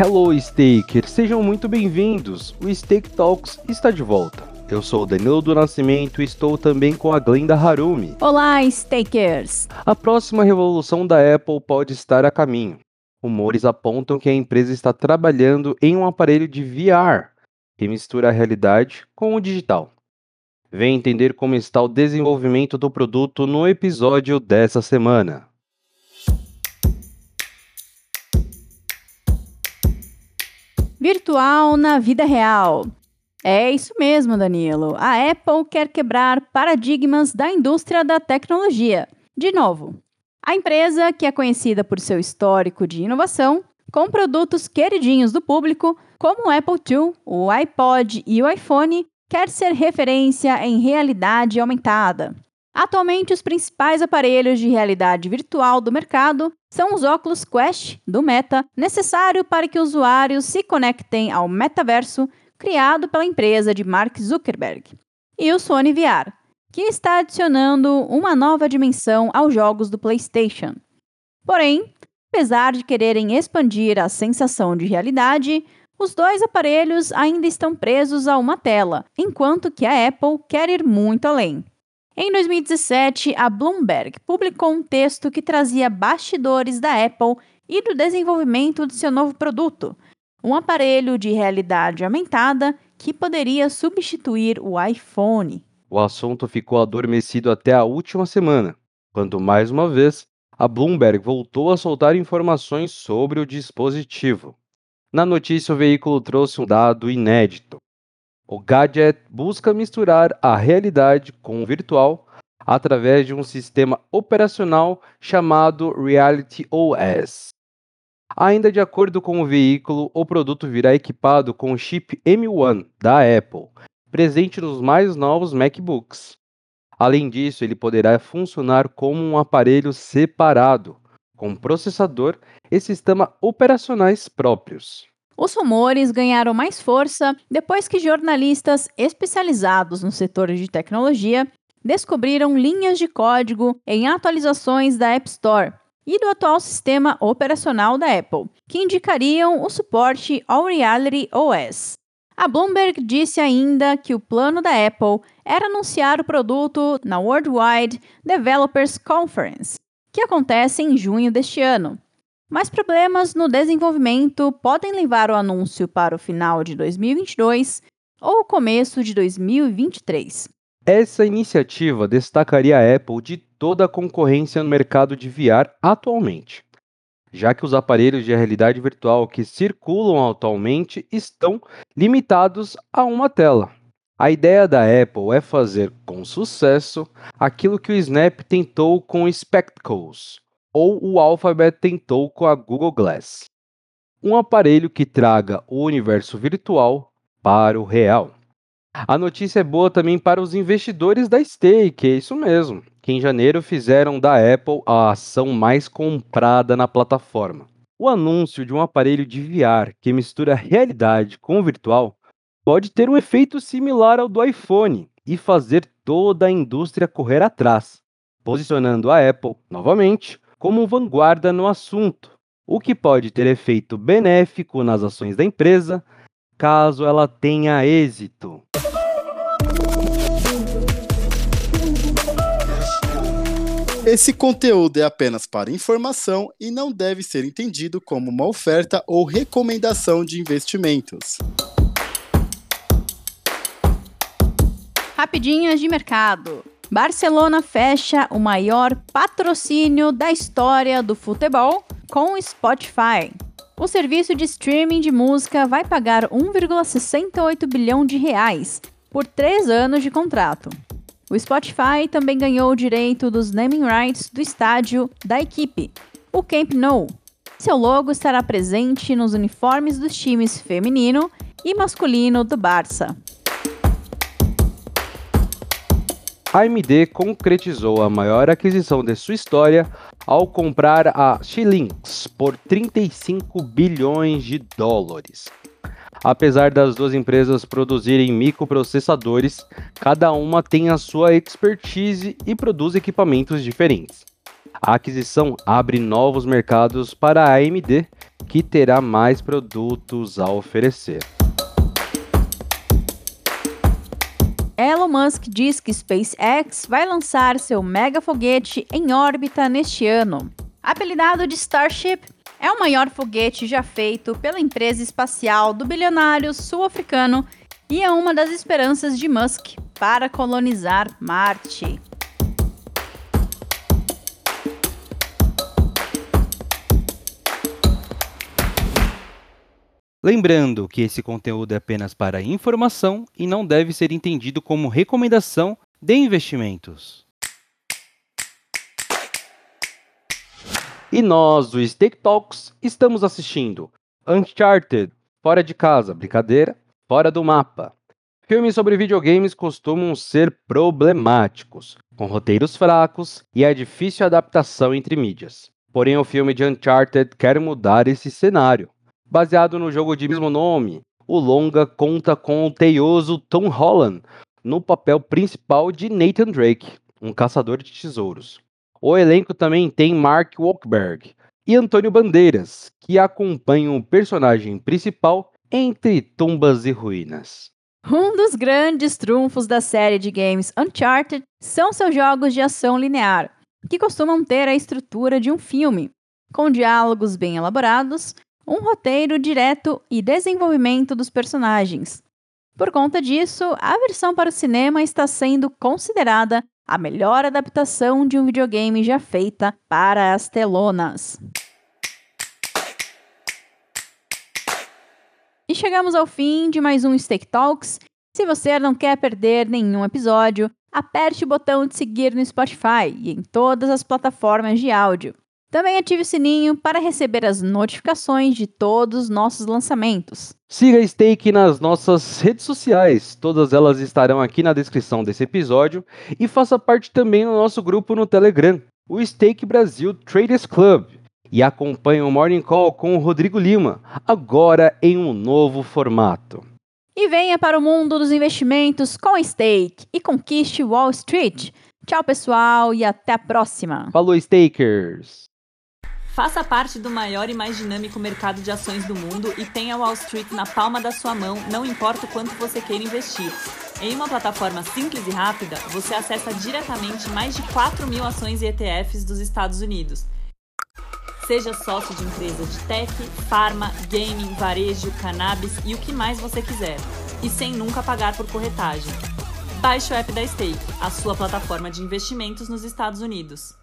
Hello, Staker! Sejam muito bem-vindos! O Stake Talks está de volta. Eu sou o Danilo do Nascimento e estou também com a Glenda Harumi. Olá, Stakers! A próxima revolução da Apple pode estar a caminho. Rumores apontam que a empresa está trabalhando em um aparelho de VR que mistura a realidade com o digital. Vem entender como está o desenvolvimento do produto no episódio dessa semana. Virtual na vida real. É isso mesmo, Danilo. A Apple quer quebrar paradigmas da indústria da tecnologia. De novo, a empresa, que é conhecida por seu histórico de inovação, com produtos queridinhos do público, como o Apple II, o iPod e o iPhone, quer ser referência em realidade aumentada. Atualmente, os principais aparelhos de realidade virtual do mercado são os óculos Quest do Meta, necessário para que usuários se conectem ao metaverso criado pela empresa de Mark Zuckerberg, e o Sony VR, que está adicionando uma nova dimensão aos jogos do PlayStation. Porém, apesar de quererem expandir a sensação de realidade, os dois aparelhos ainda estão presos a uma tela, enquanto que a Apple quer ir muito além. Em 2017, a Bloomberg publicou um texto que trazia bastidores da Apple e do desenvolvimento de seu novo produto, um aparelho de realidade aumentada que poderia substituir o iPhone. O assunto ficou adormecido até a última semana, quando mais uma vez a Bloomberg voltou a soltar informações sobre o dispositivo. Na notícia, o veículo trouxe um dado inédito. O gadget busca misturar a realidade com o virtual através de um sistema operacional chamado Reality OS. Ainda de acordo com o veículo, o produto virá equipado com o chip M1 da Apple, presente nos mais novos MacBooks. Além disso, ele poderá funcionar como um aparelho separado, com processador e sistema operacionais próprios. Os rumores ganharam mais força depois que jornalistas especializados no setor de tecnologia descobriram linhas de código em atualizações da App Store e do atual sistema operacional da Apple, que indicariam o suporte ao Reality OS. A Bloomberg disse ainda que o plano da Apple era anunciar o produto na Worldwide Developers Conference, que acontece em junho deste ano. Mas problemas no desenvolvimento podem levar o anúncio para o final de 2022 ou o começo de 2023. Essa iniciativa destacaria a Apple de toda a concorrência no mercado de VR atualmente, já que os aparelhos de realidade virtual que circulam atualmente estão limitados a uma tela. A ideia da Apple é fazer com sucesso aquilo que o Snap tentou com o Spectacles, ou o Alphabet tentou com a Google Glass. Um aparelho que traga o universo virtual para o real. A notícia é boa também para os investidores da Stake, é isso mesmo, que em janeiro fizeram da Apple a ação mais comprada na plataforma. O anúncio de um aparelho de VR que mistura realidade com virtual pode ter um efeito similar ao do iPhone e fazer toda a indústria correr atrás, posicionando a Apple, novamente, como vanguarda no assunto, o que pode ter efeito benéfico nas ações da empresa caso ela tenha êxito. Esse conteúdo é apenas para informação e não deve ser entendido como uma oferta ou recomendação de investimentos. Rapidinhas de mercado. Barcelona fecha o maior patrocínio da história do futebol com o Spotify. O serviço de streaming de música vai pagar 1,68 bilhão de reais por três anos de contrato. O Spotify também ganhou o direito dos naming rights do estádio da equipe, o Camp Nou. Seu logo estará presente nos uniformes dos times feminino e masculino do Barça. AMD concretizou a maior aquisição de sua história ao comprar a Xilinx por 35 bilhões de dólares. Apesar das duas empresas produzirem microprocessadores, cada uma tem a sua expertise e produz equipamentos diferentes. A aquisição abre novos mercados para a AMD, que terá mais produtos a oferecer. Elon Musk diz que SpaceX vai lançar seu mega foguete em órbita neste ano. Apelidado de Starship, é o maior foguete já feito pela empresa espacial do bilionário sul-africano e é uma das esperanças de Musk para colonizar Marte. Lembrando que esse conteúdo é apenas para informação e não deve ser entendido como recomendação de investimentos. E nós, do Stake Talks, estamos assistindo Uncharted, Fora de Casa, brincadeira, Fora do Mapa. Filmes sobre videogames costumam ser problemáticos, com roteiros fracos e a difícil adaptação entre mídias. Porém, o filme de Uncharted quer mudar esse cenário. Baseado no jogo de mesmo nome, o longa conta com o teioso Tom Holland no papel principal de Nathan Drake, um caçador de tesouros. O elenco também tem Mark Wahlberg e Antônio Bandeiras, que acompanham o personagem principal entre tumbas e ruínas. Um dos grandes trunfos da série de games Uncharted são seus jogos de ação linear, que costumam ter a estrutura de um filme, com diálogos bem elaborados um roteiro direto e desenvolvimento dos personagens. Por conta disso, a versão para o cinema está sendo considerada a melhor adaptação de um videogame já feita para as telonas. E chegamos ao fim de mais um Steak Talks. Se você não quer perder nenhum episódio, aperte o botão de seguir no Spotify e em todas as plataformas de áudio. Também ative o sininho para receber as notificações de todos os nossos lançamentos. Siga a Stake nas nossas redes sociais, todas elas estarão aqui na descrição desse episódio e faça parte também do nosso grupo no Telegram, o Stake Brasil Traders Club. E acompanhe o Morning Call com o Rodrigo Lima, agora em um novo formato. E venha para o mundo dos investimentos com Stake e conquiste Wall Street. Tchau, pessoal, e até a próxima. Falou, Stakers! Faça parte do maior e mais dinâmico mercado de ações do mundo e tenha Wall Street na palma da sua mão, não importa o quanto você queira investir. Em uma plataforma simples e rápida, você acessa diretamente mais de 4 mil ações e ETFs dos Estados Unidos. Seja sócio de empresa de tech, farma, gaming, varejo, cannabis e o que mais você quiser. E sem nunca pagar por corretagem. Baixe o app da Stake, a sua plataforma de investimentos nos Estados Unidos.